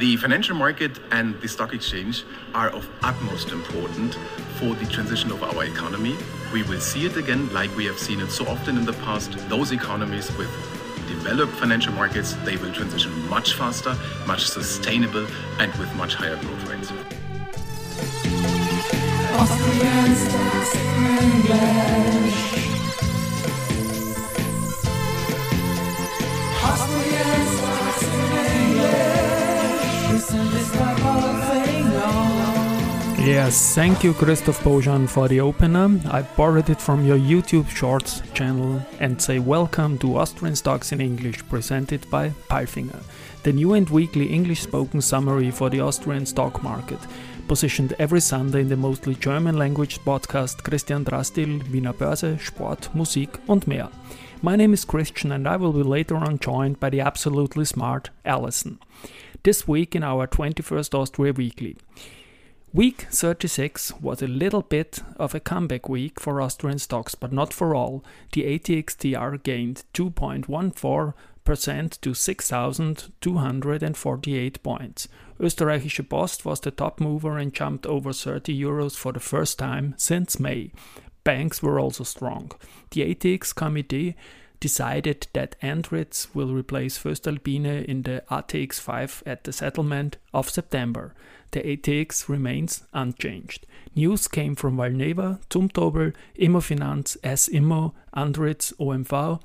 The financial market and the stock exchange are of utmost importance for the transition of our economy. We will see it again like we have seen it so often in the past. Those economies with developed financial markets, they will transition much faster, much sustainable, and with much higher growth rates. Austrian stocks Yes, thank you Christoph Boschan for the opener. I borrowed it from your YouTube Shorts channel and say welcome to Austrian Stocks in English presented by Palfinger, the new and weekly English spoken summary for the Austrian stock market, positioned every Sunday in the mostly German language podcast Christian Drastil, Wiener Börse, Sport, Musik und mehr. My name is Christian and I will be later on joined by the absolutely smart Alison. This week in our 21st Austria Weekly. Week 36 was a little bit of a comeback week for Austrian stocks, but not for all. The ATXTR gained 2.14% to 6,248 points. Österreichische Post was the top mover and jumped over 30 euros for the first time since May. Banks were also strong. The ATX committee decided that Andritz will replace voestalpine in the ATX 5 at the settlement of September the ATX remains unchanged. News came from Valneva, Zumtobel, Immofinanz, S-Immo, Andritz, OMV,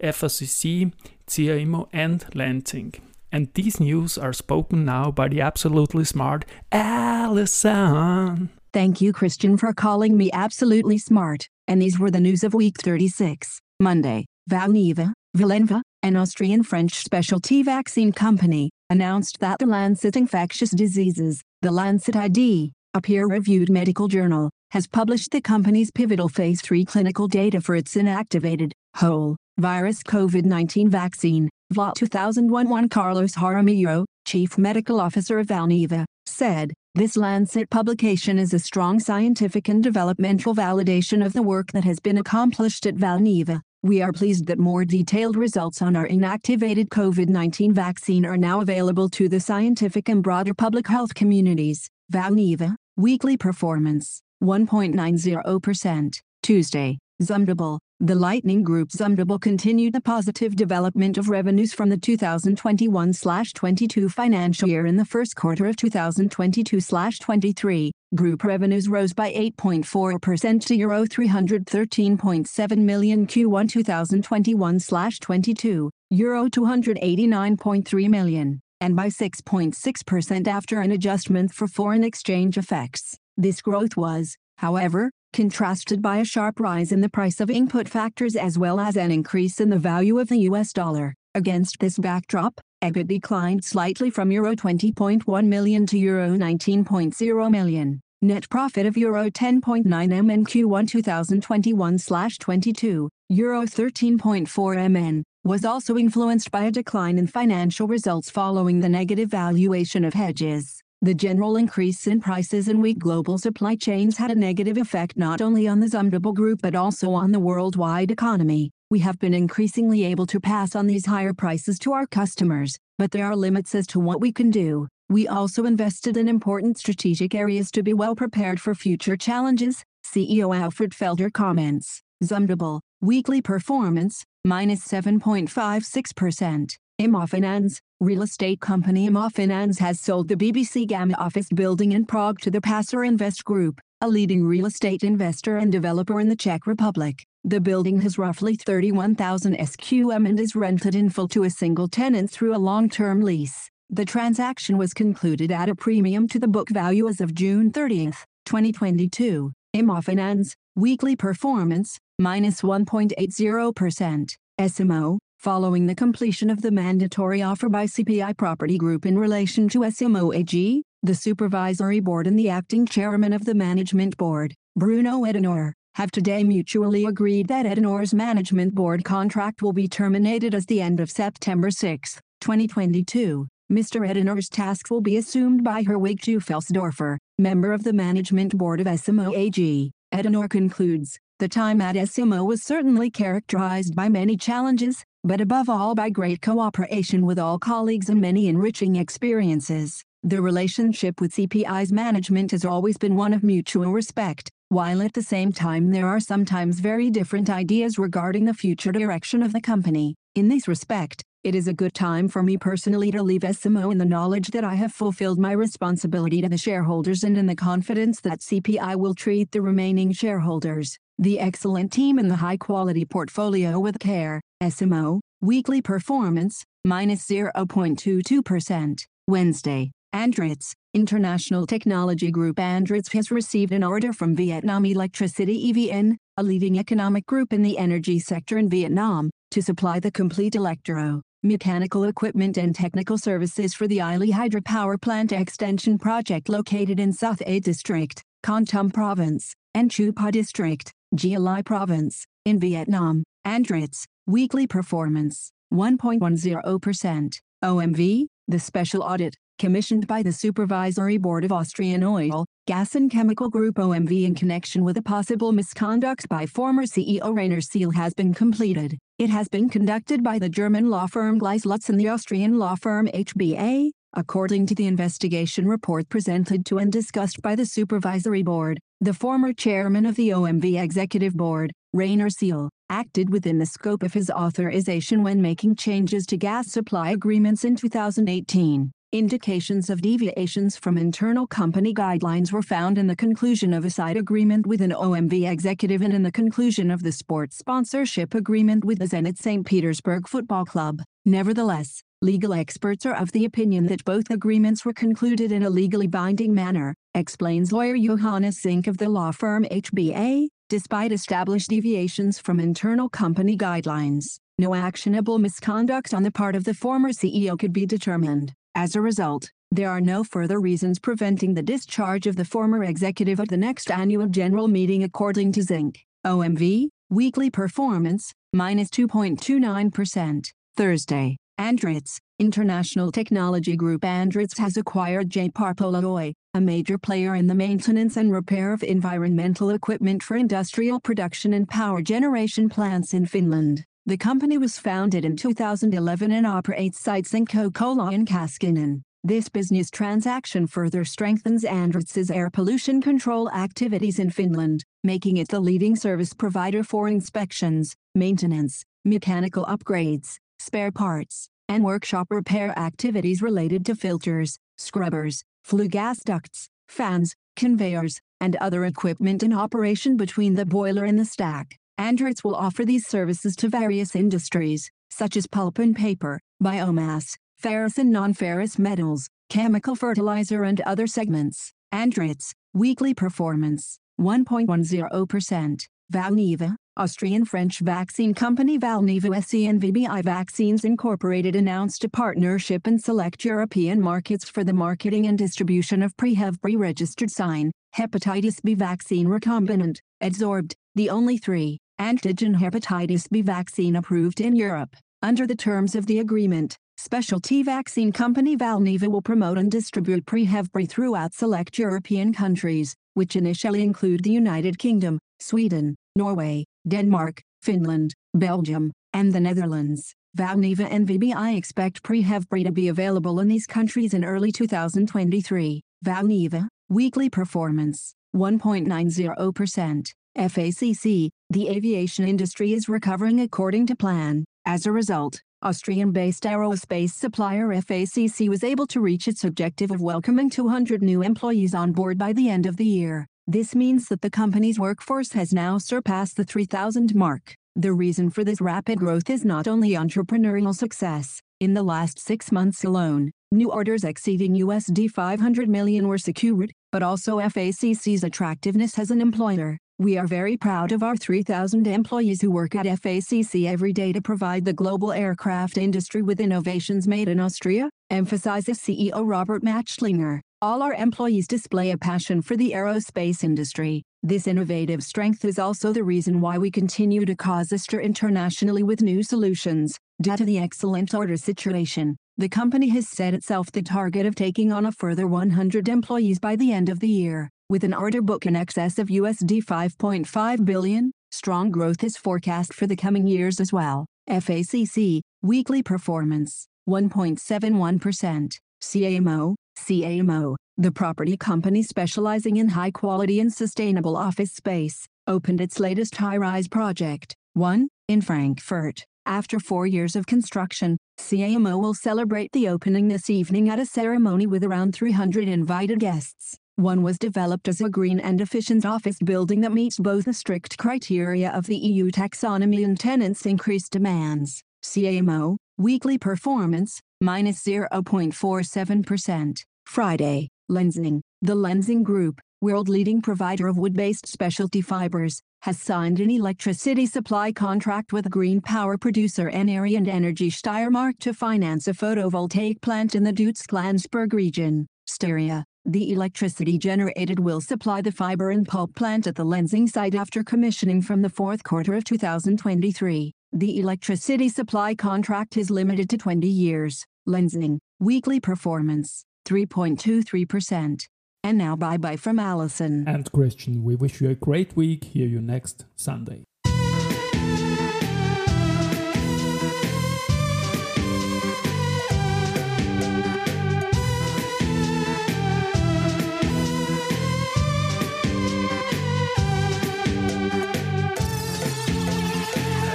FACC, CA Immo, and Lenzing. And these news are spoken now by the absolutely smart Alison. Thank you, Christian, for calling me absolutely smart. And these were the news of week 36, Monday. Valneva, Valneva, an Austrian French specialty vaccine company, announced that the Lancet Infectious Diseases, the Lancet ID, a peer-reviewed medical journal, has published the company's pivotal phase 3 clinical data for its inactivated, whole, virus COVID-19 vaccine, VLA 2001 Carlos Jaramillo, chief medical officer of Valneva, said, this Lancet publication is a strong scientific and developmental validation of the work that has been accomplished at Valneva. We are pleased that more detailed results on our inactivated COVID-19 vaccine are now available to the scientific and broader public health communities. Valneva, weekly performance, 1.90%, Tuesday, Zumtobel, the Lightning Group Zumtobel continued the positive development of revenues from the 2021-22 financial year in the first quarter of 2022-23. Group revenues rose by 8.4% to Euro 313.7 million Q1 2021-22, Euro 289.3 million, and by 6.6% after an adjustment for foreign exchange effects. This growth was, however, contrasted by a sharp rise in the price of input factors as well as an increase in the value of the US dollar. Against this backdrop, EBIT declined slightly from Euro 20.1 million to Euro 19.0 million. Net profit of Euro 10.9 m in Q1 2021-22, Euro 13.4 mn, was also influenced by a decline in financial results following the negative valuation of hedges. The general increase in prices and weak global supply chains had a negative effect not only on the Zumtobel Group but also on the worldwide economy. We have been increasingly able to pass on these higher prices to our customers, but there are limits as to what we can do. We also invested in important strategic areas to be well prepared for future challenges, CEO Alfred Felder comments. Zumtobel, weekly performance, minus 7.56%. Immofinanz, real estate company Immofinanz has sold the BBC Gamma office building in Prague to the Passer Invest Group, a leading real estate investor and developer in the Czech Republic. The building has roughly 31,000 SQM and is rented in full to a single tenant through a long-term lease. The transaction was concluded at a premium to the book value as of June 30, 2022. Immofinanz, weekly performance, minus 1.80%. S-Immo, following the completion of the mandatory offer by CPI Property Group in relation to S-Immo AG, the supervisory board and the acting chairman of the management board, Bruno Ettenauer, have today mutually agreed that Ettenauer's management board contract will be terminated as the end of September 6, 2022. Mr. Ettenauer's tasks will be assumed by Herwig Teufelsdorfer, member of the management board of S-Immo AG. Ettenauer concludes, the time at S-Immo was certainly characterized by many challenges, but above all by great cooperation with all colleagues and many enriching experiences. The relationship with CPI's management has always been one of mutual respect, while at the same time there are sometimes very different ideas regarding the future direction of the company. In this respect, it is a good time for me personally to leave S-Immo in the knowledge that I have fulfilled my responsibility to the shareholders and in the confidence that CPI will treat the remaining shareholders, the excellent team and the high-quality portfolio with care. S-Immo, weekly performance, minus 0.22%. Wednesday, Andritz, International Technology Group Andritz has received an order from Vietnam Electricity EVN, a leading economic group in the energy sector in Vietnam, to supply the complete electro, mechanical equipment and technical services for the Yaly hydropower plant extension project located in South A District, Kon Tum Province, and Chu Pah District, Gia Province, in Vietnam. Andritz, weekly performance, 1.10%. OMV, the special audit, commissioned by the Supervisory Board of Austrian Oil, Gas and Chemical Group OMV in connection with a possible misconduct by former CEO Rainer Seele has been completed. It has been conducted by the German law firm Gleiss Lutz and the Austrian law firm HBA, according to the investigation report presented to and discussed by the Supervisory Board. The former chairman of the OMV Executive Board, Rainer Seele, acted within the scope of his authorization when making changes to gas supply agreements in 2018. Indications of deviations from internal company guidelines were found in the conclusion of a side agreement with an OMV executive and in the conclusion of the sports sponsorship agreement with the Zenit St. Petersburg Football Club. Nevertheless, legal experts are of the opinion that both agreements were concluded in a legally binding manner, explains lawyer Johannes Zink of the law firm HBA, despite established deviations from internal company guidelines. No actionable misconduct on the part of the former CEO could be determined. As a result, there are no further reasons preventing the discharge of the former executive at the next annual general meeting according to Zink. OMV, weekly performance, minus 2.29%. Thursday, Andritz, International Technology Group Andritz has acquired J-Parpola a major player in the maintenance and repair of environmental equipment for industrial production and power generation plants in Finland. The company was founded in 2011 and operates sites in Kokkola and Kaskinen. This business transaction further strengthens Andritz's air pollution control activities in Finland, making it the leading service provider for inspections, maintenance, mechanical upgrades, spare parts, and workshop repair activities related to filters, scrubbers, flue gas ducts, fans, conveyors, and other equipment in operation between the boiler and the stack. Andritz will offer these services to various industries, such as pulp and paper, biomass, ferrous and non-ferrous metals, chemical fertilizer and other segments. Andritz, weekly performance, 1.10%. Valneva, Austrian-French vaccine company Valneva SE and VBI Vaccines Incorporated announced a partnership in select European markets for the marketing and distribution of pre-registered sign, hepatitis B vaccine recombinant, adsorbed, the only three antigen hepatitis B vaccine approved in Europe. Under the terms of the agreement, specialty vaccine company Valneva will promote and distribute Prehevbri throughout select European countries, which initially include the United Kingdom, Sweden, Norway, Denmark, Finland, Belgium, and the Netherlands. Valneva and VBI expect Prehevbri to be available in these countries in early 2023. Valneva, weekly performance, 1.90%. FACC, the aviation industry is recovering according to plan. As a result, Austrian-based aerospace supplier FACC was able to reach its objective of welcoming 200 new employees on board by the end of the year. This means that the company's workforce has now surpassed the 3,000 mark. The reason for this rapid growth is not only entrepreneurial success. In the last six months alone, new orders exceeding USD 500 million were secured, but also FACC's attractiveness as an employer. We are very proud of our 3,000 employees who work at FACC every day to provide the global aircraft industry with innovations made in Austria, emphasizes CEO Robert Machtlinger. All our employees display a passion for the aerospace industry. This innovative strength is also the reason why we continue to cause a stir internationally with new solutions. Due to the excellent order situation, the company has set itself the target of taking on a further 100 employees by the end of the year. With an order book in excess of USD 5.5 billion, strong growth is forecast for the coming years as well. FACC, weekly performance, 1.71%. CA Immo, CAMO, the property company specializing in high quality and sustainable office space, opened its latest high rise project, 1, in Frankfurt. After four years of construction, CA Immo will celebrate the opening this evening at a ceremony with around 300 invited guests. One was developed as a green and efficient office building that meets both the strict criteria of the EU taxonomy and tenants' increased demands. CA Immo, weekly performance, minus 0.47%. Friday, Lenzing. The Lenzing Group, world-leading provider of wood-based specialty fibers, has signed an electricity supply contract with green power producer Enery and Energy Steiermark to finance a photovoltaic plant in the Deutschlandsberg region, Styria. The electricity generated will supply the fiber and pulp plant at the Lenzing site after commissioning from the fourth quarter of 2023. The electricity supply contract is limited to 20 years. Lenzing, weekly performance, 3.23%. And now bye bye from Allison. And Christian, we wish you a great week. Hear you next Sunday.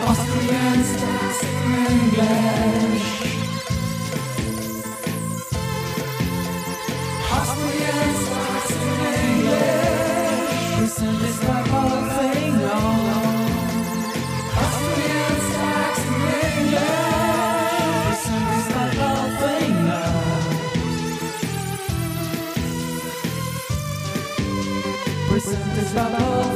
Austrian in English. Austrian in English. Presented by Paul Finger. Austrian stars in English. By Paul Finger. Presented by Palfinger.